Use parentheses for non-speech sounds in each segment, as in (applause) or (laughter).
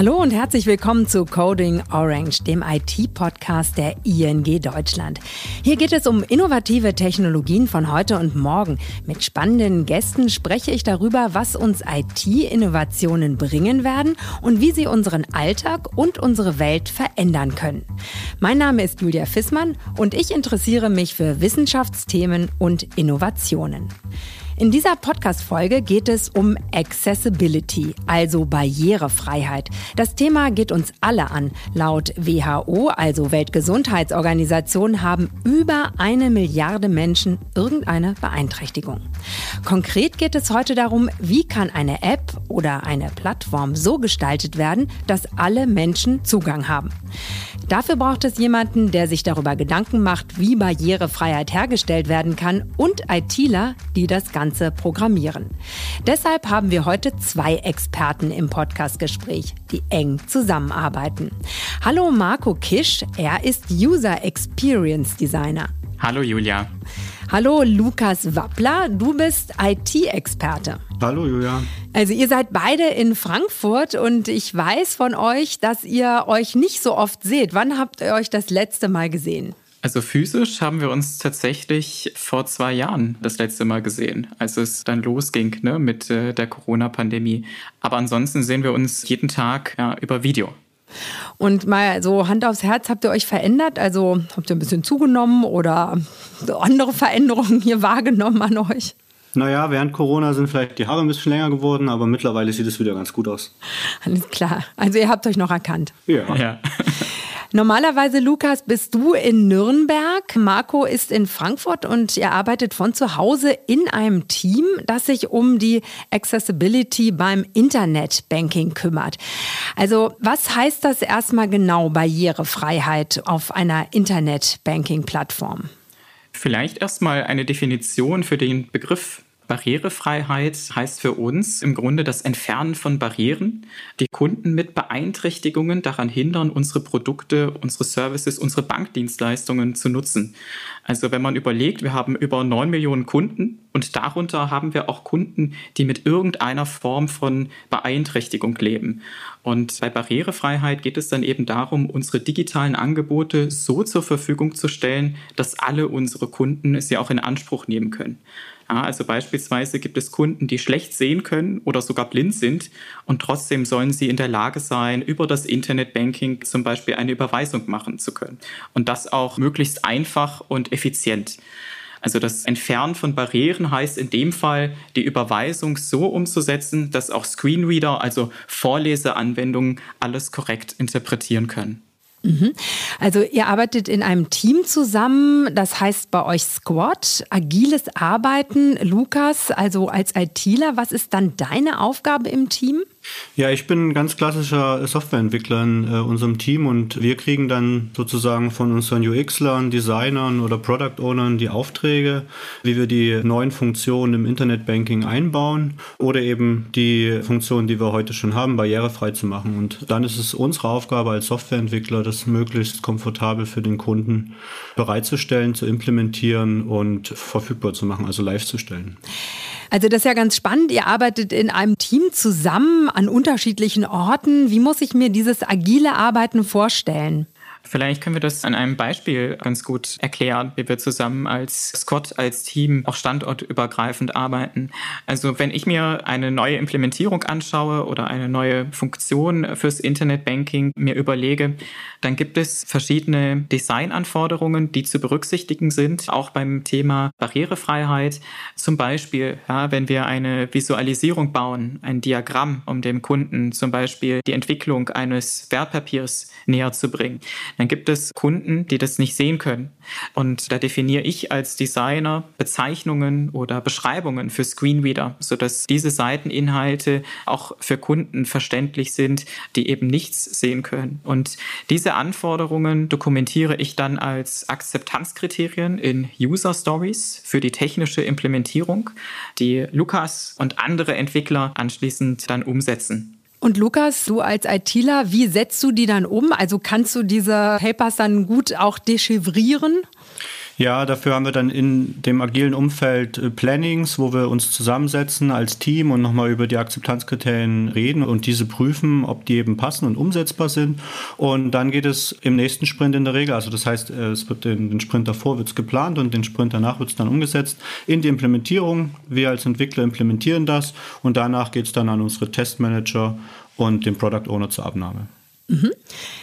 Hallo und herzlich willkommen zu Coding Orange, dem IT-Podcast der ING Deutschland. Hier geht es um innovative Technologien von heute und morgen. Mit spannenden Gästen spreche ich darüber, was uns IT-Innovationen bringen werden und wie sie unseren Alltag und unsere Welt verändern können. Mein Name ist Julia Fissmann und ich interessiere mich für Wissenschaftsthemen und Innovationen. In dieser Podcast-Folge geht es um Accessibility, also Barrierefreiheit. Das Thema geht uns alle an. Laut WHO, also Weltgesundheitsorganisation, haben über eine Milliarde Menschen irgendeine Beeinträchtigung. Konkret geht es heute darum, wie kann eine App oder eine Plattform so gestaltet werden, dass alle Menschen Zugang haben. Dafür braucht es jemanden, der sich darüber Gedanken macht, wie Barrierefreiheit hergestellt werden kann und ITler, die das Ganze programmieren. Deshalb haben wir heute zwei Experten im Podcastgespräch, die eng zusammenarbeiten. Hallo Marco Kisch, er ist User Experience Designer. Hallo Julia. Hallo Lukas Wappler, du bist IT-Experte. Hallo Julia. Also ihr seid beide in Frankfurt und ich weiß von euch, dass ihr euch nicht so oft seht. Wann habt ihr euch das letzte Mal gesehen? Also physisch haben wir uns tatsächlich vor zwei Jahren das letzte Mal gesehen, als es dann losging ne, mit äh, der Corona-Pandemie. Aber ansonsten sehen wir uns jeden Tag ja, über Video. Und mal so Hand aufs Herz, habt ihr euch verändert? Also habt ihr ein bisschen zugenommen oder andere Veränderungen hier wahrgenommen an euch? Naja, während Corona sind vielleicht die Haare ein bisschen länger geworden, aber mittlerweile sieht es wieder ganz gut aus. Alles klar. Also ihr habt euch noch erkannt. Ja. ja. (laughs) Normalerweise, Lukas, bist du in Nürnberg, Marco ist in Frankfurt und ihr arbeitet von zu Hause in einem Team, das sich um die Accessibility beim Internetbanking kümmert. Also was heißt das erstmal genau Barrierefreiheit auf einer Internetbanking-Plattform? Vielleicht erstmal eine Definition für den Begriff Barrierefreiheit heißt für uns im Grunde das Entfernen von Barrieren, die Kunden mit Beeinträchtigungen daran hindern, unsere Produkte, unsere Services, unsere Bankdienstleistungen zu nutzen. Also wenn man überlegt, wir haben über neun Millionen Kunden und darunter haben wir auch Kunden, die mit irgendeiner Form von Beeinträchtigung leben. Und bei Barrierefreiheit geht es dann eben darum, unsere digitalen Angebote so zur Verfügung zu stellen, dass alle unsere Kunden sie auch in Anspruch nehmen können. Ja, also beispielsweise gibt es Kunden, die schlecht sehen können oder sogar blind sind und trotzdem sollen sie in der Lage sein, über das Internetbanking zum Beispiel eine Überweisung machen zu können. Und das auch möglichst einfach und effizient. Also das Entfernen von Barrieren heißt in dem Fall, die Überweisung so umzusetzen, dass auch Screenreader, also Vorleseanwendungen, alles korrekt interpretieren können. Mhm. Also ihr arbeitet in einem Team zusammen, das heißt bei euch Squad, agiles Arbeiten. Lukas, also als ITler, was ist dann deine Aufgabe im Team? Ja, ich bin ein ganz klassischer Softwareentwickler in äh, unserem Team und wir kriegen dann sozusagen von unseren UXlern, Designern oder Product Ownern die Aufträge, wie wir die neuen Funktionen im Internetbanking einbauen oder eben die Funktionen, die wir heute schon haben, barrierefrei zu machen. Und dann ist es unsere Aufgabe als Softwareentwickler, das möglichst komfortabel für den Kunden bereitzustellen, zu implementieren und verfügbar zu machen, also live zu stellen. Also das ist ja ganz spannend. Ihr arbeitet in einem Team zusammen an unterschiedlichen Orten. Wie muss ich mir dieses agile Arbeiten vorstellen? Vielleicht können wir das an einem Beispiel ganz gut erklären, wie wir zusammen als Scott, als Team auch standortübergreifend arbeiten. Also wenn ich mir eine neue Implementierung anschaue oder eine neue Funktion fürs Internetbanking mir überlege, dann gibt es verschiedene Designanforderungen, die zu berücksichtigen sind, auch beim Thema Barrierefreiheit. Zum Beispiel, ja, wenn wir eine Visualisierung bauen, ein Diagramm, um dem Kunden zum Beispiel die Entwicklung eines Wertpapiers näher zu bringen dann gibt es Kunden, die das nicht sehen können. Und da definiere ich als Designer Bezeichnungen oder Beschreibungen für Screenreader, sodass diese Seiteninhalte auch für Kunden verständlich sind, die eben nichts sehen können. Und diese Anforderungen dokumentiere ich dann als Akzeptanzkriterien in User Stories für die technische Implementierung, die Lukas und andere Entwickler anschließend dann umsetzen. Und Lukas, du als ITler, wie setzt du die dann um? Also kannst du diese Papers dann gut auch dechiffrieren? Ja, dafür haben wir dann in dem agilen Umfeld äh, Plannings, wo wir uns zusammensetzen als Team und nochmal über die Akzeptanzkriterien reden und diese prüfen, ob die eben passen und umsetzbar sind. Und dann geht es im nächsten Sprint in der Regel, also das heißt, äh, es wird den, den Sprint davor wird's geplant und den Sprint danach wird es dann umgesetzt in die Implementierung. Wir als Entwickler implementieren das und danach geht es dann an unsere Testmanager und den Product Owner zur Abnahme. Mhm.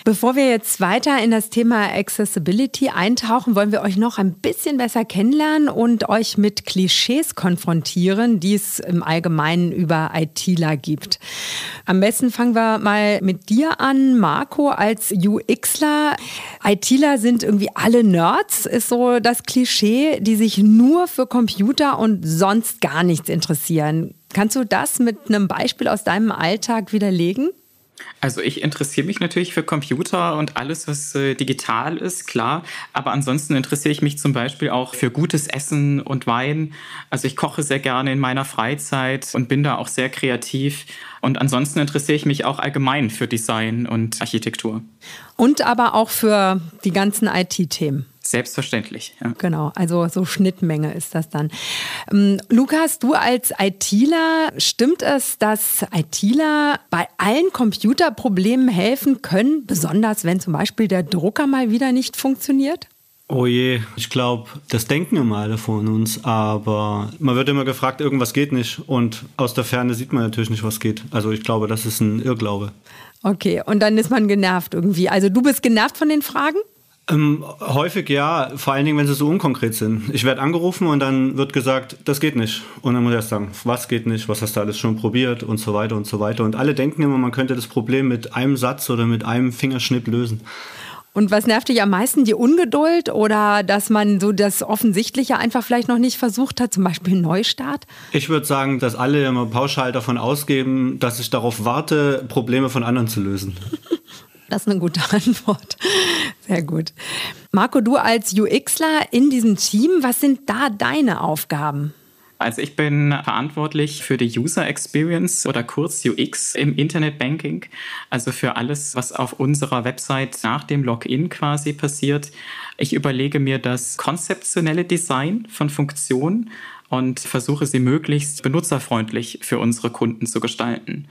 Bevor wir jetzt weiter in das Thema Accessibility eintauchen, wollen wir euch noch ein bisschen besser kennenlernen und euch mit Klischees konfrontieren, die es im Allgemeinen über ITler gibt. Am besten fangen wir mal mit dir an, Marco, als UXler. ITler sind irgendwie alle Nerds, ist so das Klischee, die sich nur für Computer und sonst gar nichts interessieren. Kannst du das mit einem Beispiel aus deinem Alltag widerlegen? Also ich interessiere mich natürlich für Computer und alles, was äh, digital ist, klar. Aber ansonsten interessiere ich mich zum Beispiel auch für gutes Essen und Wein. Also ich koche sehr gerne in meiner Freizeit und bin da auch sehr kreativ. Und ansonsten interessiere ich mich auch allgemein für Design und Architektur. Und aber auch für die ganzen IT-Themen. Selbstverständlich. Ja. Genau, also so Schnittmenge ist das dann. Ähm, Lukas, du als ITler, stimmt es, dass ITler bei allen Computerproblemen helfen können, besonders wenn zum Beispiel der Drucker mal wieder nicht funktioniert? Oh je, ich glaube, das denken immer alle von uns, aber man wird immer gefragt, irgendwas geht nicht und aus der Ferne sieht man natürlich nicht, was geht. Also ich glaube, das ist ein Irrglaube. Okay, und dann ist man genervt irgendwie. Also du bist genervt von den Fragen? Ähm, häufig ja, vor allen Dingen, wenn sie so unkonkret sind. Ich werde angerufen und dann wird gesagt, das geht nicht. Und dann muss ich erst sagen, was geht nicht, was hast du alles schon probiert und so weiter und so weiter. Und alle denken immer, man könnte das Problem mit einem Satz oder mit einem Fingerschnipp lösen. Und was nervt dich am meisten? Die Ungeduld oder dass man so das Offensichtliche einfach vielleicht noch nicht versucht hat, zum Beispiel Neustart? Ich würde sagen, dass alle immer pauschal davon ausgeben, dass ich darauf warte, Probleme von anderen zu lösen. (laughs) Das ist eine gute (laughs) Antwort. Sehr gut. Marco, du als UXler in diesem Team, was sind da deine Aufgaben? Also ich bin verantwortlich für die User Experience oder kurz UX im Internet Banking, also für alles, was auf unserer Website nach dem Login quasi passiert. Ich überlege mir das konzeptionelle Design von Funktionen und versuche sie möglichst benutzerfreundlich für unsere Kunden zu gestalten.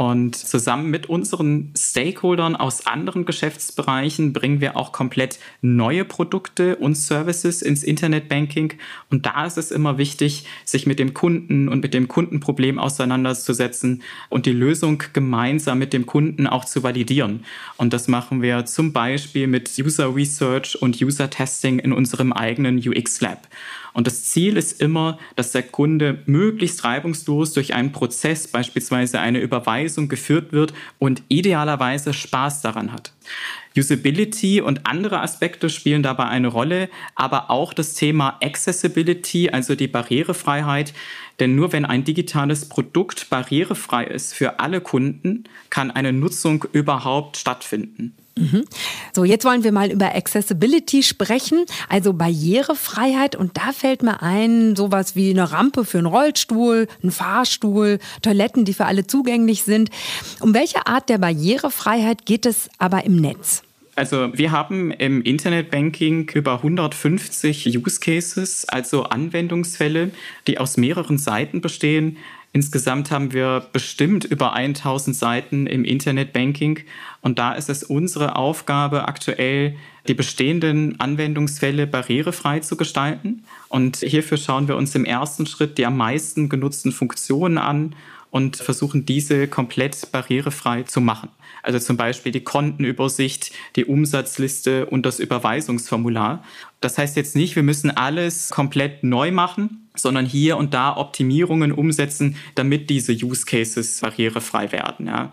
Und zusammen mit unseren Stakeholdern aus anderen Geschäftsbereichen bringen wir auch komplett neue Produkte und Services ins Internetbanking. Und da ist es immer wichtig, sich mit dem Kunden und mit dem Kundenproblem auseinanderzusetzen und die Lösung gemeinsam mit dem Kunden auch zu validieren. Und das machen wir zum Beispiel mit User Research und User Testing in unserem eigenen UX Lab. Und das Ziel ist immer, dass der Kunde möglichst reibungslos durch einen Prozess, beispielsweise eine Überweisung, geführt wird und idealerweise Spaß daran hat. Usability und andere Aspekte spielen dabei eine Rolle, aber auch das Thema Accessibility, also die Barrierefreiheit. Denn nur wenn ein digitales Produkt barrierefrei ist für alle Kunden, kann eine Nutzung überhaupt stattfinden. Mhm. So, jetzt wollen wir mal über Accessibility sprechen, also Barrierefreiheit. Und da fällt mir ein, sowas wie eine Rampe für einen Rollstuhl, einen Fahrstuhl, Toiletten, die für alle zugänglich sind. Um welche Art der Barrierefreiheit geht es aber im Netz? Also wir haben im Internetbanking über 150 Use Cases, also Anwendungsfälle, die aus mehreren Seiten bestehen. Insgesamt haben wir bestimmt über 1000 Seiten im Internetbanking und da ist es unsere Aufgabe aktuell, die bestehenden Anwendungsfälle barrierefrei zu gestalten. Und hierfür schauen wir uns im ersten Schritt die am meisten genutzten Funktionen an und versuchen diese komplett barrierefrei zu machen. Also zum Beispiel die Kontenübersicht, die Umsatzliste und das Überweisungsformular. Das heißt jetzt nicht, wir müssen alles komplett neu machen, sondern hier und da Optimierungen umsetzen, damit diese Use Cases barrierefrei werden. Ja.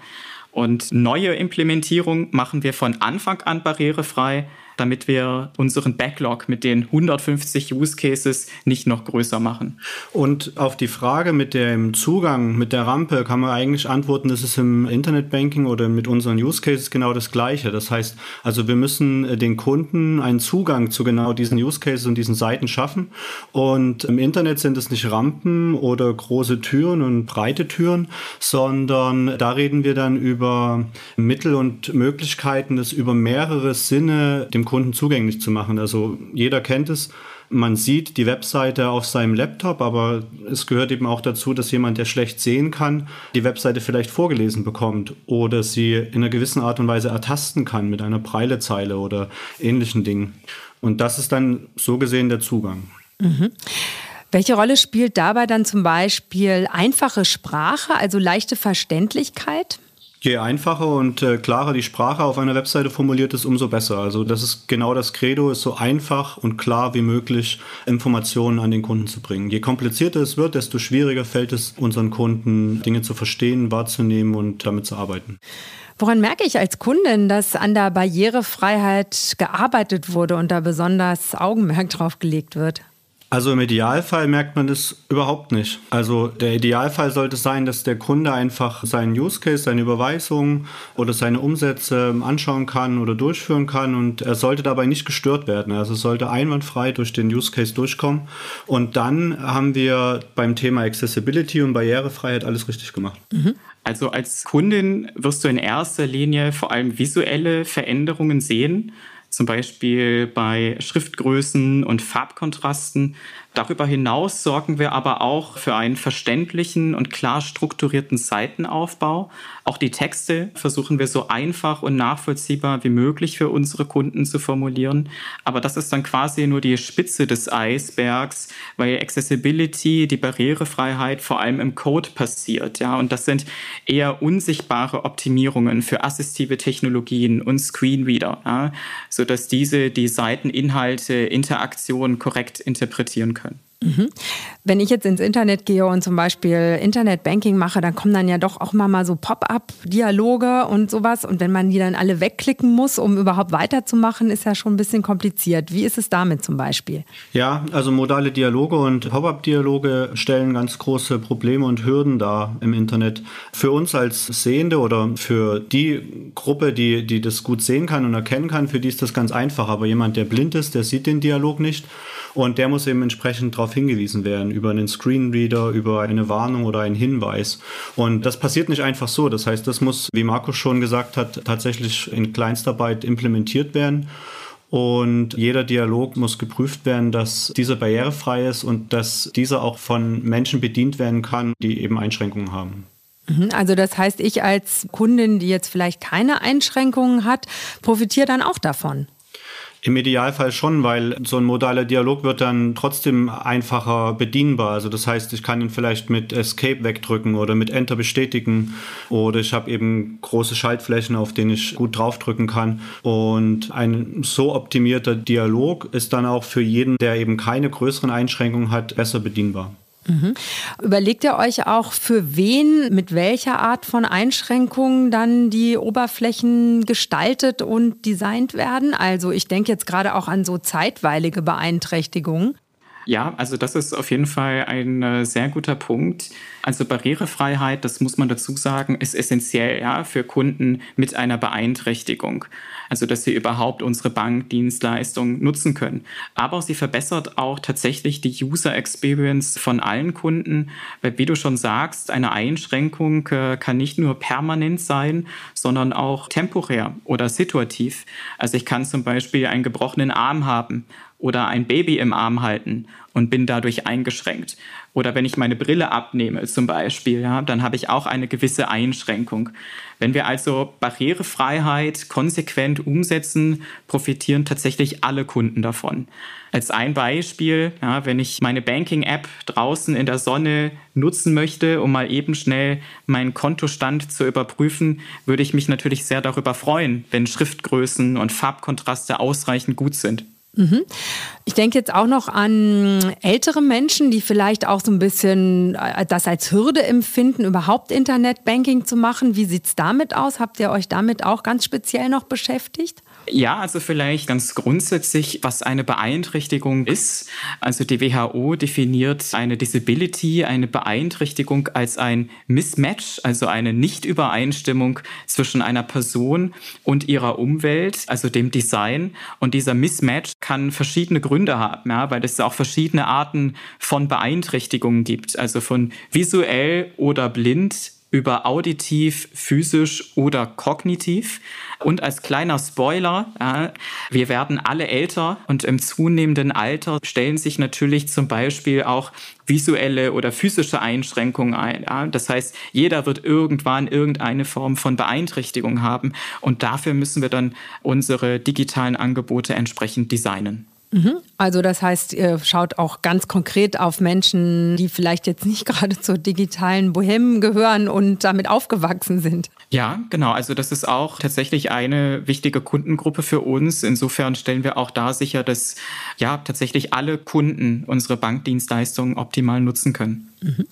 Und neue Implementierung machen wir von Anfang an barrierefrei damit wir unseren Backlog mit den 150 Use Cases nicht noch größer machen. Und auf die Frage mit dem Zugang, mit der Rampe, kann man eigentlich antworten, das ist im Internetbanking oder mit unseren Use Cases genau das Gleiche. Das heißt, also wir müssen äh, den Kunden einen Zugang zu genau diesen Use Cases und diesen Seiten schaffen. Und im Internet sind es nicht Rampen oder große Türen und breite Türen, sondern da reden wir dann über Mittel und Möglichkeiten, das über mehrere Sinne dem Kunden zugänglich zu machen. Also jeder kennt es. Man sieht die Webseite auf seinem Laptop, aber es gehört eben auch dazu, dass jemand, der schlecht sehen kann, die Webseite vielleicht vorgelesen bekommt oder sie in einer gewissen Art und Weise ertasten kann mit einer Preilezeile oder ähnlichen Dingen. Und das ist dann so gesehen der Zugang. Mhm. Welche Rolle spielt dabei dann zum Beispiel einfache Sprache, also leichte Verständlichkeit? Je einfacher und äh, klarer die Sprache auf einer Webseite formuliert ist, umso besser. Also das ist genau das Credo, ist so einfach und klar wie möglich Informationen an den Kunden zu bringen. Je komplizierter es wird, desto schwieriger fällt es unseren Kunden, Dinge zu verstehen, wahrzunehmen und damit zu arbeiten. Woran merke ich als Kundin, dass an der Barrierefreiheit gearbeitet wurde und da besonders Augenmerk drauf gelegt wird? Also im Idealfall merkt man das überhaupt nicht. Also der Idealfall sollte sein, dass der Kunde einfach seinen Use Case, seine Überweisungen oder seine Umsätze anschauen kann oder durchführen kann und er sollte dabei nicht gestört werden. Also es sollte einwandfrei durch den Use Case durchkommen. Und dann haben wir beim Thema Accessibility und Barrierefreiheit alles richtig gemacht. Mhm. Also als Kundin wirst du in erster Linie vor allem visuelle Veränderungen sehen zum Beispiel bei Schriftgrößen und Farbkontrasten. Darüber hinaus sorgen wir aber auch für einen verständlichen und klar strukturierten Seitenaufbau. Auch die Texte versuchen wir so einfach und nachvollziehbar wie möglich für unsere Kunden zu formulieren. Aber das ist dann quasi nur die Spitze des Eisbergs, weil Accessibility, die Barrierefreiheit vor allem im Code passiert. Ja, und das sind eher unsichtbare Optimierungen für assistive Technologien und Screenreader, ja, sodass diese die Seiteninhalte, Interaktionen korrekt interpretieren können. Wenn ich jetzt ins Internet gehe und zum Beispiel Internetbanking mache, dann kommen dann ja doch auch mal, mal so Pop-up-Dialoge und sowas. Und wenn man die dann alle wegklicken muss, um überhaupt weiterzumachen, ist ja schon ein bisschen kompliziert. Wie ist es damit zum Beispiel? Ja, also modale Dialoge und Pop-up-Dialoge stellen ganz große Probleme und Hürden dar im Internet. Für uns als Sehende oder für die Gruppe, die, die das gut sehen kann und erkennen kann, für die ist das ganz einfach. Aber jemand, der blind ist, der sieht den Dialog nicht und der muss eben entsprechend darauf hingewiesen werden, über einen Screenreader, über eine Warnung oder einen Hinweis. Und das passiert nicht einfach so. Das heißt, das muss, wie Markus schon gesagt hat, tatsächlich in Kleinstarbeit implementiert werden. Und jeder Dialog muss geprüft werden, dass dieser barrierefrei ist und dass dieser auch von Menschen bedient werden kann, die eben Einschränkungen haben. Mhm, also das heißt, ich als Kundin, die jetzt vielleicht keine Einschränkungen hat, profitiere dann auch davon. Im Idealfall schon, weil so ein modaler Dialog wird dann trotzdem einfacher bedienbar. Also das heißt, ich kann ihn vielleicht mit Escape wegdrücken oder mit Enter bestätigen oder ich habe eben große Schaltflächen, auf denen ich gut draufdrücken kann. Und ein so optimierter Dialog ist dann auch für jeden, der eben keine größeren Einschränkungen hat, besser bedienbar. Mhm. Überlegt ihr euch auch, für wen, mit welcher Art von Einschränkungen dann die Oberflächen gestaltet und designt werden? Also ich denke jetzt gerade auch an so zeitweilige Beeinträchtigungen. Ja, also das ist auf jeden Fall ein äh, sehr guter Punkt. Also Barrierefreiheit, das muss man dazu sagen, ist essentiell ja, für Kunden mit einer Beeinträchtigung. Also dass sie überhaupt unsere Bankdienstleistung nutzen können. Aber sie verbessert auch tatsächlich die User Experience von allen Kunden, weil wie du schon sagst, eine Einschränkung äh, kann nicht nur permanent sein, sondern auch temporär oder situativ. Also ich kann zum Beispiel einen gebrochenen Arm haben oder ein Baby im Arm halten und bin dadurch eingeschränkt. Oder wenn ich meine Brille abnehme zum Beispiel, ja, dann habe ich auch eine gewisse Einschränkung. Wenn wir also Barrierefreiheit konsequent umsetzen, profitieren tatsächlich alle Kunden davon. Als ein Beispiel, ja, wenn ich meine Banking-App draußen in der Sonne nutzen möchte, um mal eben schnell meinen Kontostand zu überprüfen, würde ich mich natürlich sehr darüber freuen, wenn Schriftgrößen und Farbkontraste ausreichend gut sind. Mhm. Ich denke jetzt auch noch an ältere Menschen, die vielleicht auch so ein bisschen äh, das als Hürde empfinden, überhaupt Internetbanking zu machen. Wie sieht es damit aus? Habt ihr euch damit auch ganz speziell noch beschäftigt? Ja, also vielleicht ganz grundsätzlich, was eine Beeinträchtigung ist. Also die WHO definiert eine Disability, eine Beeinträchtigung als ein Mismatch, also eine Nichtübereinstimmung zwischen einer Person und ihrer Umwelt, also dem Design. Und dieser Mismatch kann verschiedene Gründe haben, ja, weil es auch verschiedene Arten von Beeinträchtigungen gibt, also von visuell oder blind über auditiv, physisch oder kognitiv. Und als kleiner Spoiler, ja, wir werden alle älter und im zunehmenden Alter stellen sich natürlich zum Beispiel auch visuelle oder physische Einschränkungen ein. Ja. Das heißt, jeder wird irgendwann irgendeine Form von Beeinträchtigung haben und dafür müssen wir dann unsere digitalen Angebote entsprechend designen. Mhm. Also das heißt, ihr schaut auch ganz konkret auf Menschen, die vielleicht jetzt nicht (laughs) gerade zur digitalen Bohème gehören und damit aufgewachsen sind. Ja, genau. Also das ist auch tatsächlich eine wichtige Kundengruppe für uns. Insofern stellen wir auch da sicher, dass ja tatsächlich alle Kunden unsere Bankdienstleistungen optimal nutzen können. Mhm.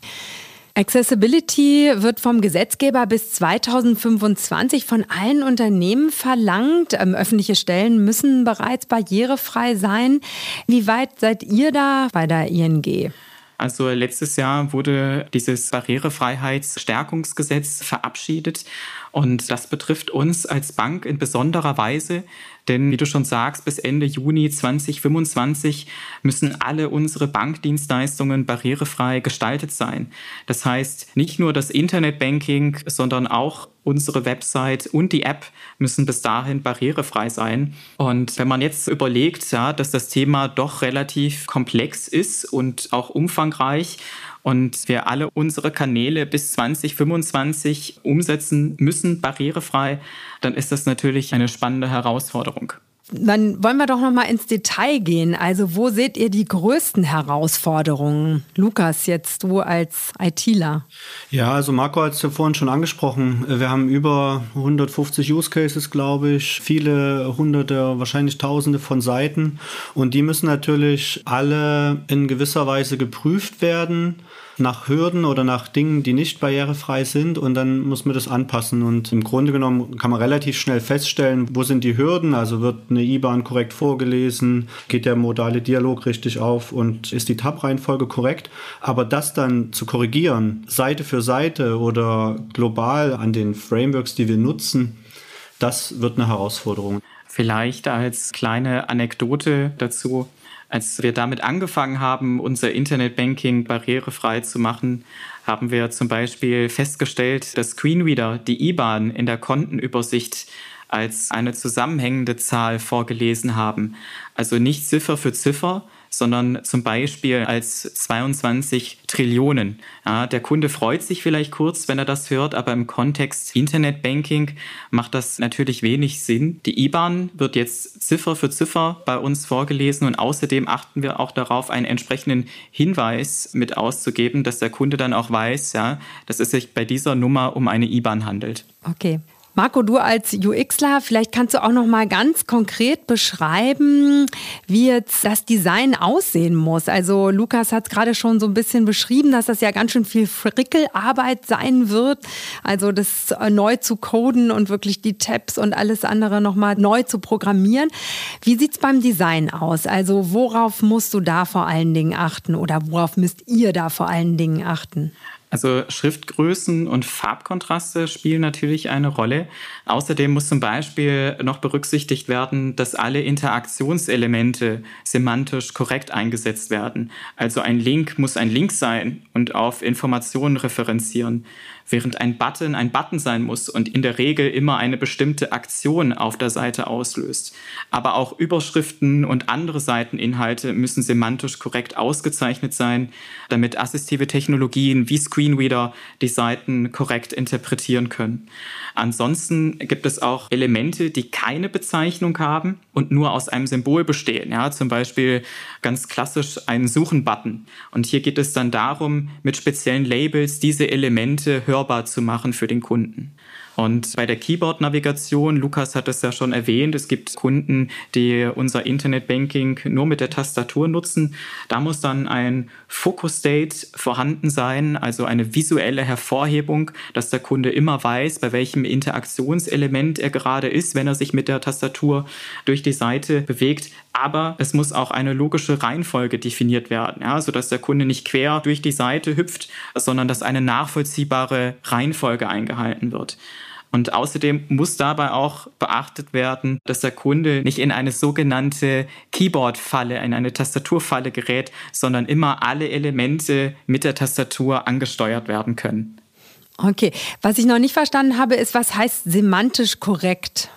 Accessibility wird vom Gesetzgeber bis 2025 von allen Unternehmen verlangt. Ähm, öffentliche Stellen müssen bereits barrierefrei sein. Wie weit seid ihr da bei der ING? Also letztes Jahr wurde dieses Barrierefreiheitsstärkungsgesetz verabschiedet und das betrifft uns als Bank in besonderer Weise, denn wie du schon sagst, bis Ende Juni 2025 müssen alle unsere Bankdienstleistungen barrierefrei gestaltet sein. Das heißt, nicht nur das Internetbanking, sondern auch unsere Website und die App müssen bis dahin barrierefrei sein. Und wenn man jetzt überlegt, ja, dass das Thema doch relativ komplex ist und auch umfangreich und wir alle unsere Kanäle bis 2025 umsetzen müssen, barrierefrei, dann ist das natürlich eine spannende Herausforderung. Dann wollen wir doch noch mal ins Detail gehen. Also wo seht ihr die größten Herausforderungen? Lukas, jetzt du als ITler. Ja, also Marco hat es ja vorhin schon angesprochen. Wir haben über 150 Use Cases, glaube ich, viele hunderte, wahrscheinlich tausende von Seiten. Und die müssen natürlich alle in gewisser Weise geprüft werden nach Hürden oder nach Dingen, die nicht barrierefrei sind und dann muss man das anpassen. Und im Grunde genommen kann man relativ schnell feststellen, wo sind die Hürden, also wird eine IBAN korrekt vorgelesen, geht der modale Dialog richtig auf? Und ist die Tab-Reihenfolge korrekt, aber das dann zu korrigieren, Seite für Seite oder global an den Frameworks, die wir nutzen, das wird eine Herausforderung. Vielleicht als kleine Anekdote dazu. Als wir damit angefangen haben, unser Internetbanking barrierefrei zu machen, haben wir zum Beispiel festgestellt, dass Screenreader die IBAN in der Kontenübersicht als eine zusammenhängende Zahl vorgelesen haben. Also nicht Ziffer für Ziffer, sondern zum Beispiel als 22 Trillionen. Ja, der Kunde freut sich vielleicht kurz, wenn er das hört, aber im Kontext Internetbanking macht das natürlich wenig Sinn. Die IBAN wird jetzt Ziffer für Ziffer bei uns vorgelesen und außerdem achten wir auch darauf, einen entsprechenden Hinweis mit auszugeben, dass der Kunde dann auch weiß, ja, dass es sich bei dieser Nummer um eine IBAN handelt. Okay. Marco, du als UXler, vielleicht kannst du auch noch mal ganz konkret beschreiben, wie jetzt das Design aussehen muss. Also Lukas hat es gerade schon so ein bisschen beschrieben, dass das ja ganz schön viel Frickelarbeit sein wird. Also das neu zu coden und wirklich die Tabs und alles andere noch mal neu zu programmieren. Wie sieht's beim Design aus? Also worauf musst du da vor allen Dingen achten oder worauf müsst ihr da vor allen Dingen achten? Also Schriftgrößen und Farbkontraste spielen natürlich eine Rolle. Außerdem muss zum Beispiel noch berücksichtigt werden, dass alle Interaktionselemente semantisch korrekt eingesetzt werden. Also ein Link muss ein Link sein und auf Informationen referenzieren während ein Button ein Button sein muss und in der Regel immer eine bestimmte Aktion auf der Seite auslöst. Aber auch Überschriften und andere Seiteninhalte müssen semantisch korrekt ausgezeichnet sein, damit assistive Technologien wie Screenreader die Seiten korrekt interpretieren können. Ansonsten gibt es auch Elemente, die keine Bezeichnung haben und nur aus einem Symbol bestehen. Ja, zum Beispiel ganz klassisch einen Suchen-Button. Und hier geht es dann darum, mit speziellen Labels diese Elemente hörbar zu machen für den Kunden. Und bei der Keyboard-Navigation, Lukas hat es ja schon erwähnt, es gibt Kunden, die unser Internetbanking nur mit der Tastatur nutzen. Da muss dann ein Focus State vorhanden sein, also eine visuelle Hervorhebung, dass der Kunde immer weiß, bei welchem Interaktionselement er gerade ist, wenn er sich mit der Tastatur durch die Seite bewegt. Aber es muss auch eine logische Reihenfolge definiert werden, ja, sodass der Kunde nicht quer durch die Seite hüpft, sondern dass eine nachvollziehbare Reihenfolge eingehalten wird. Und außerdem muss dabei auch beachtet werden, dass der Kunde nicht in eine sogenannte Keyboard-Falle, in eine Tastaturfalle gerät, sondern immer alle Elemente mit der Tastatur angesteuert werden können. Okay, was ich noch nicht verstanden habe, ist, was heißt semantisch korrekt?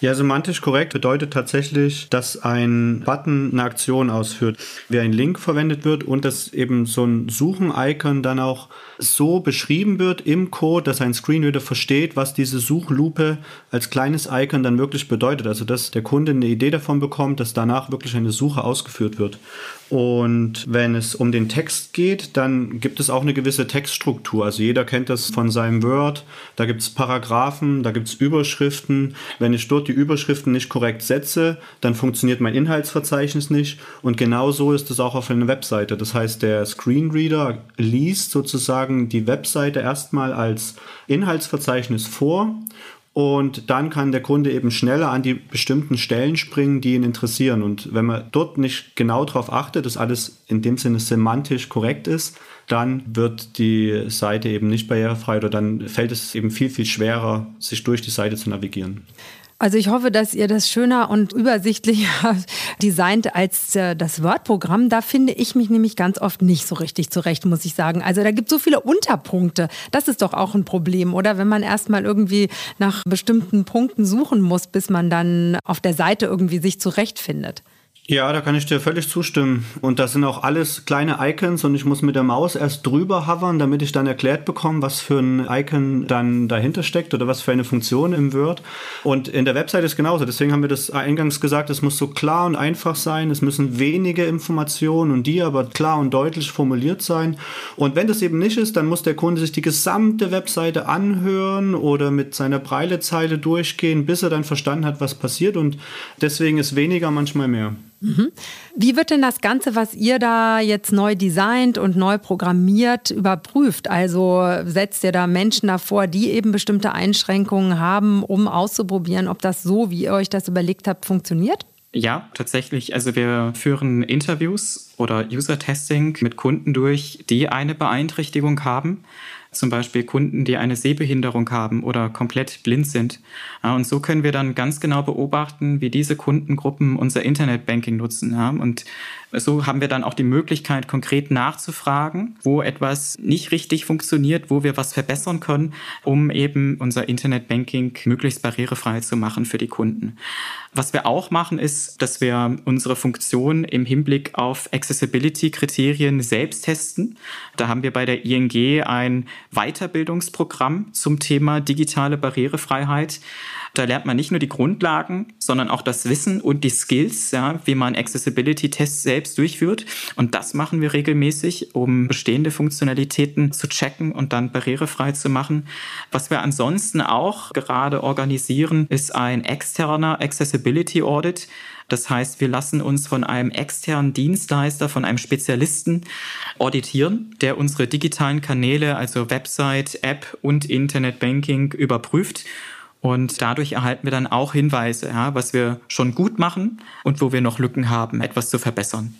Ja, semantisch korrekt bedeutet tatsächlich, dass ein Button eine Aktion ausführt, wie ein Link verwendet wird und dass eben so ein Suchen-Icon dann auch so beschrieben wird im Code, dass ein Screenreader versteht, was diese Suchlupe als kleines Icon dann wirklich bedeutet. Also dass der Kunde eine Idee davon bekommt, dass danach wirklich eine Suche ausgeführt wird. Und wenn es um den Text geht, dann gibt es auch eine gewisse Textstruktur. Also jeder kennt das von seinem Word. Da gibt es Paragraphen, da gibt es Überschriften. Wenn ich dort die Überschriften nicht korrekt setze, dann funktioniert mein Inhaltsverzeichnis nicht. Und genauso ist es auch auf einer Webseite. Das heißt, der Screenreader liest sozusagen die Webseite erstmal als Inhaltsverzeichnis vor und dann kann der Kunde eben schneller an die bestimmten Stellen springen, die ihn interessieren. Und wenn man dort nicht genau darauf achtet, dass alles in dem Sinne semantisch korrekt ist, dann wird die Seite eben nicht barrierefrei oder dann fällt es eben viel, viel schwerer, sich durch die Seite zu navigieren. Also ich hoffe, dass ihr das schöner und übersichtlicher (laughs) designt als äh, das Word-Programm. Da finde ich mich nämlich ganz oft nicht so richtig zurecht, muss ich sagen. Also da gibt es so viele Unterpunkte. Das ist doch auch ein Problem, oder? Wenn man erstmal irgendwie nach bestimmten Punkten suchen muss, bis man dann auf der Seite irgendwie sich zurechtfindet. Ja, da kann ich dir völlig zustimmen. Und das sind auch alles kleine Icons und ich muss mit der Maus erst drüber hovern, damit ich dann erklärt bekomme, was für ein Icon dann dahinter steckt oder was für eine Funktion im Word. Und in der Website ist genauso. Deswegen haben wir das eingangs gesagt, es muss so klar und einfach sein. Es müssen wenige Informationen und die aber klar und deutlich formuliert sein. Und wenn das eben nicht ist, dann muss der Kunde sich die gesamte Webseite anhören oder mit seiner Breilezeile durchgehen, bis er dann verstanden hat, was passiert. Und deswegen ist weniger manchmal mehr. Mhm. Wie wird denn das Ganze, was ihr da jetzt neu designt und neu programmiert, überprüft? Also setzt ihr da Menschen davor, die eben bestimmte Einschränkungen haben, um auszuprobieren, ob das so, wie ihr euch das überlegt habt, funktioniert? Ja, tatsächlich. Also wir führen Interviews oder User-Testing mit Kunden durch, die eine Beeinträchtigung haben zum Beispiel Kunden, die eine Sehbehinderung haben oder komplett blind sind. Und so können wir dann ganz genau beobachten, wie diese Kundengruppen unser Internetbanking nutzen. Und so haben wir dann auch die Möglichkeit, konkret nachzufragen, wo etwas nicht richtig funktioniert, wo wir was verbessern können, um eben unser Internetbanking möglichst barrierefrei zu machen für die Kunden. Was wir auch machen, ist, dass wir unsere Funktion im Hinblick auf Accessibility-Kriterien selbst testen. Da haben wir bei der ING ein Weiterbildungsprogramm zum Thema digitale Barrierefreiheit. Da lernt man nicht nur die Grundlagen, sondern auch das Wissen und die Skills, ja, wie man Accessibility-Tests selbst durchführt. Und das machen wir regelmäßig, um bestehende Funktionalitäten zu checken und dann barrierefrei zu machen. Was wir ansonsten auch gerade organisieren, ist ein externer Accessibility Audit. Das heißt, wir lassen uns von einem externen Dienstleister, von einem Spezialisten auditieren, der unsere digitalen Kanäle, also Website, App und Internetbanking überprüft und dadurch erhalten wir dann auch Hinweise, ja, was wir schon gut machen und wo wir noch Lücken haben, etwas zu verbessern.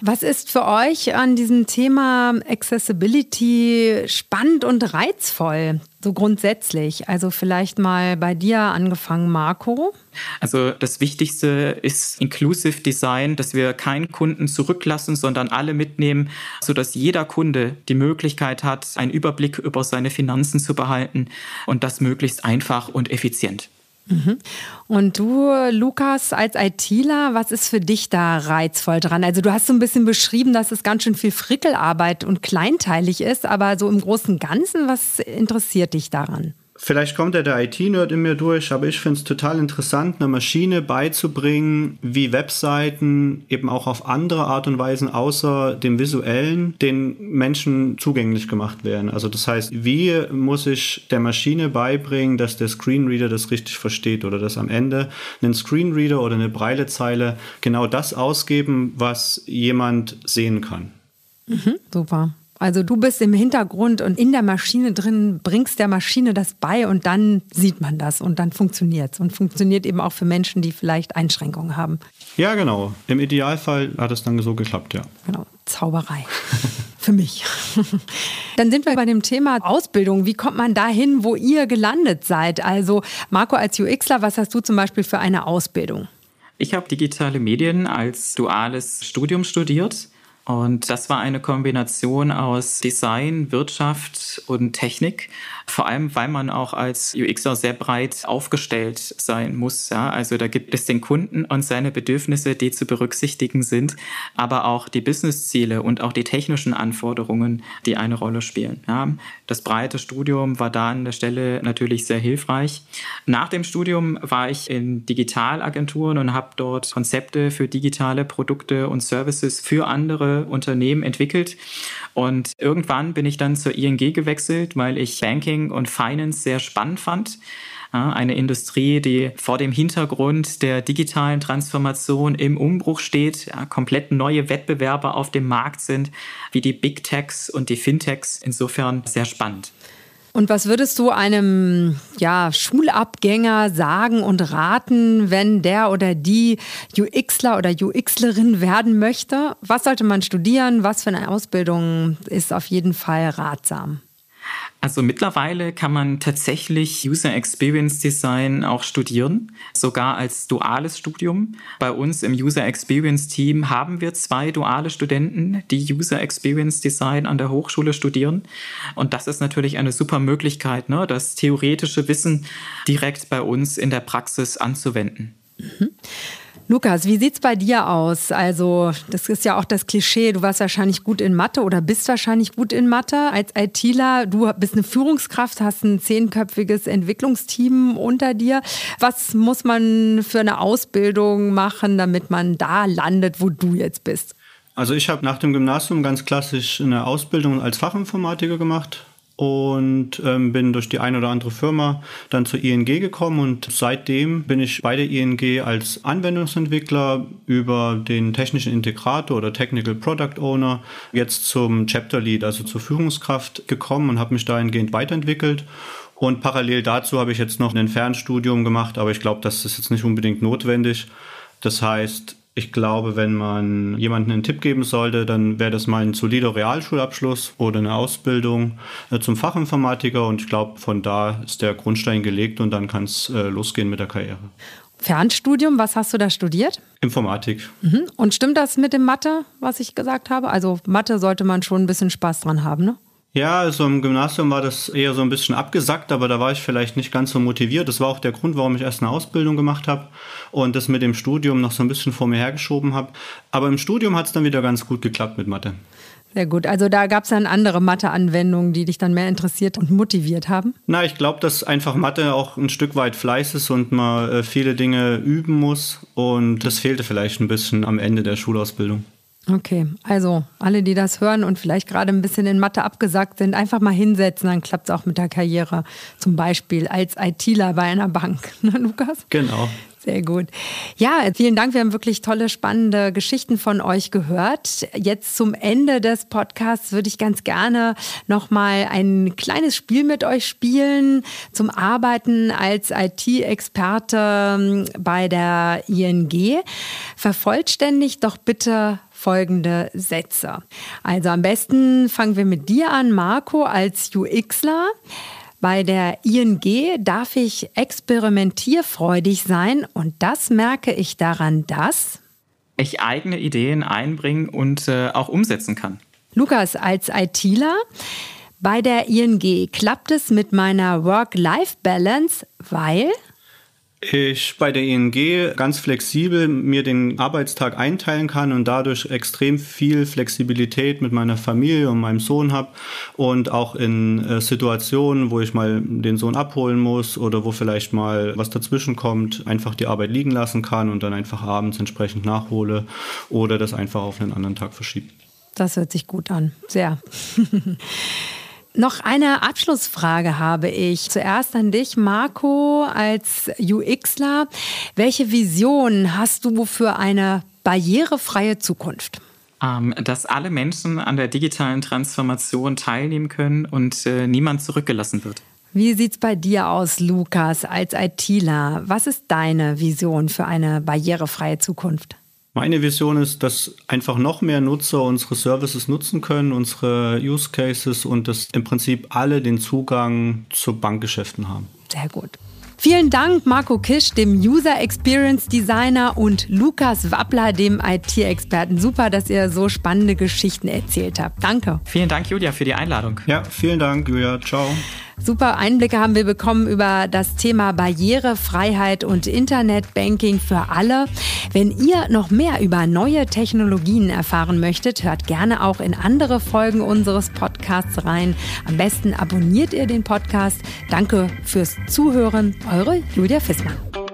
Was ist für euch an diesem Thema Accessibility spannend und reizvoll, so grundsätzlich? Also vielleicht mal bei dir angefangen, Marco. Also das Wichtigste ist Inclusive Design, dass wir keinen Kunden zurücklassen, sondern alle mitnehmen, sodass jeder Kunde die Möglichkeit hat, einen Überblick über seine Finanzen zu behalten und das möglichst einfach und effizient. Mhm. Und du, Lukas, als ITler, was ist für dich da reizvoll dran? Also du hast so ein bisschen beschrieben, dass es ganz schön viel Frickelarbeit und kleinteilig ist, aber so im Großen Ganzen, was interessiert dich daran? Vielleicht kommt ja der IT-Nerd in mir durch, aber ich finde es total interessant, einer Maschine beizubringen, wie Webseiten eben auch auf andere Art und Weisen außer dem visuellen den Menschen zugänglich gemacht werden. Also das heißt, wie muss ich der Maschine beibringen, dass der Screenreader das richtig versteht oder dass am Ende ein Screenreader oder eine Breilezeile genau das ausgeben, was jemand sehen kann. Mhm, super. Also du bist im Hintergrund und in der Maschine drin, bringst der Maschine das bei und dann sieht man das und dann funktioniert es. Und funktioniert eben auch für Menschen, die vielleicht Einschränkungen haben. Ja, genau. Im Idealfall hat es dann so geklappt, ja. Genau, Zauberei. (laughs) für mich. (laughs) dann sind wir bei dem Thema Ausbildung. Wie kommt man dahin, wo ihr gelandet seid? Also Marco als UXler, was hast du zum Beispiel für eine Ausbildung? Ich habe digitale Medien als duales Studium studiert Und das war eine Kombination aus Design, Wirtschaft und Technik. Vor allem, weil man auch als UXer sehr breit aufgestellt sein muss. Ja? Also da gibt es den Kunden und seine Bedürfnisse, die zu berücksichtigen sind, aber auch die Businessziele und auch die technischen Anforderungen, die eine Rolle spielen. Ja? Das breite Studium war da an der Stelle natürlich sehr hilfreich. Nach dem Studium war ich in Digitalagenturen und habe dort Konzepte für digitale Produkte und Services für andere Unternehmen entwickelt. Und irgendwann bin ich dann zur ING gewechselt, weil ich Banking und Finance sehr spannend fand. Eine Industrie, die vor dem Hintergrund der digitalen Transformation im Umbruch steht, komplett neue Wettbewerber auf dem Markt sind, wie die Big Techs und die Fintechs. Insofern sehr spannend. Und was würdest du einem ja, Schulabgänger sagen und raten, wenn der oder die UXler oder UXlerin werden möchte? Was sollte man studieren? Was für eine Ausbildung ist auf jeden Fall ratsam? Also mittlerweile kann man tatsächlich User Experience Design auch studieren, sogar als duales Studium. Bei uns im User Experience Team haben wir zwei duale Studenten, die User Experience Design an der Hochschule studieren. Und das ist natürlich eine super Möglichkeit, ne, das theoretische Wissen direkt bei uns in der Praxis anzuwenden. Mhm. Lukas, wie sieht's bei dir aus? Also, das ist ja auch das Klischee, du warst wahrscheinlich gut in Mathe oder bist wahrscheinlich gut in Mathe als ITler. Du bist eine Führungskraft, hast ein zehnköpfiges Entwicklungsteam unter dir. Was muss man für eine Ausbildung machen, damit man da landet, wo du jetzt bist? Also ich habe nach dem Gymnasium ganz klassisch eine Ausbildung als Fachinformatiker gemacht, und ähm, bin durch die eine oder andere Firma dann zur ING gekommen und seitdem bin ich bei der ING als Anwendungsentwickler über den technischen Integrator oder Technical Product Owner jetzt zum Chapter Lead, also zur Führungskraft gekommen und habe mich dahingehend weiterentwickelt. Und parallel dazu habe ich jetzt noch ein Fernstudium gemacht, aber ich glaube, das ist jetzt nicht unbedingt notwendig. Das heißt, ich glaube, wenn man jemandem einen Tipp geben sollte, dann wäre das mal ein solider Realschulabschluss oder eine Ausbildung äh, zum Fachinformatiker. Und ich glaube, von da ist der Grundstein gelegt und dann kann es äh, losgehen mit der Karriere. Fernstudium, was hast du da studiert? Informatik. Mhm. Und stimmt das mit dem Mathe, was ich gesagt habe? Also Mathe sollte man schon ein bisschen Spaß dran haben, ne? Ja, also im Gymnasium war das eher so ein bisschen abgesackt, aber da war ich vielleicht nicht ganz so motiviert. Das war auch der Grund, warum ich erst eine Ausbildung gemacht habe und das mit dem Studium noch so ein bisschen vor mir hergeschoben habe. Aber im Studium hat es dann wieder ganz gut geklappt mit Mathe. Sehr gut. Also da gab es dann andere Mathe-Anwendungen, die dich dann mehr interessiert und motiviert haben? Na, ich glaube, dass einfach Mathe auch ein Stück weit Fleiß ist und man äh, viele Dinge üben muss. Und das fehlte vielleicht ein bisschen am Ende der Schulausbildung. Okay, also alle, die das hören und vielleicht gerade ein bisschen in Mathe abgesagt sind, einfach mal hinsetzen, dann klappt es auch mit der Karriere. Zum Beispiel als ITler bei einer Bank, (laughs) ne, Lukas? Genau. Sehr gut. Ja, vielen Dank. Wir haben wirklich tolle, spannende Geschichten von euch gehört. Jetzt zum Ende des Podcasts würde ich ganz gerne noch mal ein kleines Spiel mit euch spielen zum Arbeiten als IT-Experte ähm, bei der ING. Vervollständigt doch bitte folgende Sätze. Also am besten fangen wir mit dir an, Marco, als UXler. Bei der ING darf ich experimentierfreudig sein und das merke ich daran, dass ich eigene Ideen einbringen und äh, auch umsetzen kann. Lukas, als ITler, bei der ING klappt es mit meiner Work-Life-Balance, weil ich bei der ING ganz flexibel mir den Arbeitstag einteilen kann und dadurch extrem viel Flexibilität mit meiner Familie und meinem Sohn habe und auch in äh, Situationen, wo ich mal den Sohn abholen muss oder wo vielleicht mal was dazwischen kommt, einfach die Arbeit liegen lassen kann und dann einfach abends entsprechend nachhole oder das einfach auf einen anderen Tag verschiebe. Das hört sich gut an. Sehr. (laughs) Noch eine Abschlussfrage habe ich. Zuerst an dich, Marco, als UXler. Welche Vision hast du für eine barrierefreie Zukunft? Ähm, dass alle Menschen an der digitalen Transformation teilnehmen können und äh, niemand zurückgelassen wird. Wie sieht es bei dir aus, Lukas, als ITler? Was ist deine Vision für eine barrierefreie Zukunft? Meine Vision ist, dass einfach noch mehr Nutzer unsere Services nutzen können, unsere Use Cases und dass im Prinzip alle den Zugang zu Bankgeschäften haben. Sehr gut. Vielen Dank Marco Kisch, dem User Experience Designer und Lukas Wappler, dem IT-Experten. Super, dass ihr so spannende Geschichten erzählt habt. Danke. Vielen Dank, Julia, für die Einladung. Ja, vielen Dank, Julia. Ciao. Super Einblicke haben wir bekommen über das Thema Barrierefreiheit und Internetbanking für alle. Wenn ihr noch mehr über neue Technologien erfahren möchtet, hört gerne auch in andere Folgen unseres Podcasts rein. Am besten abonniert ihr den Podcast. Danke fürs Zuhören. Eure Julia Fissmann.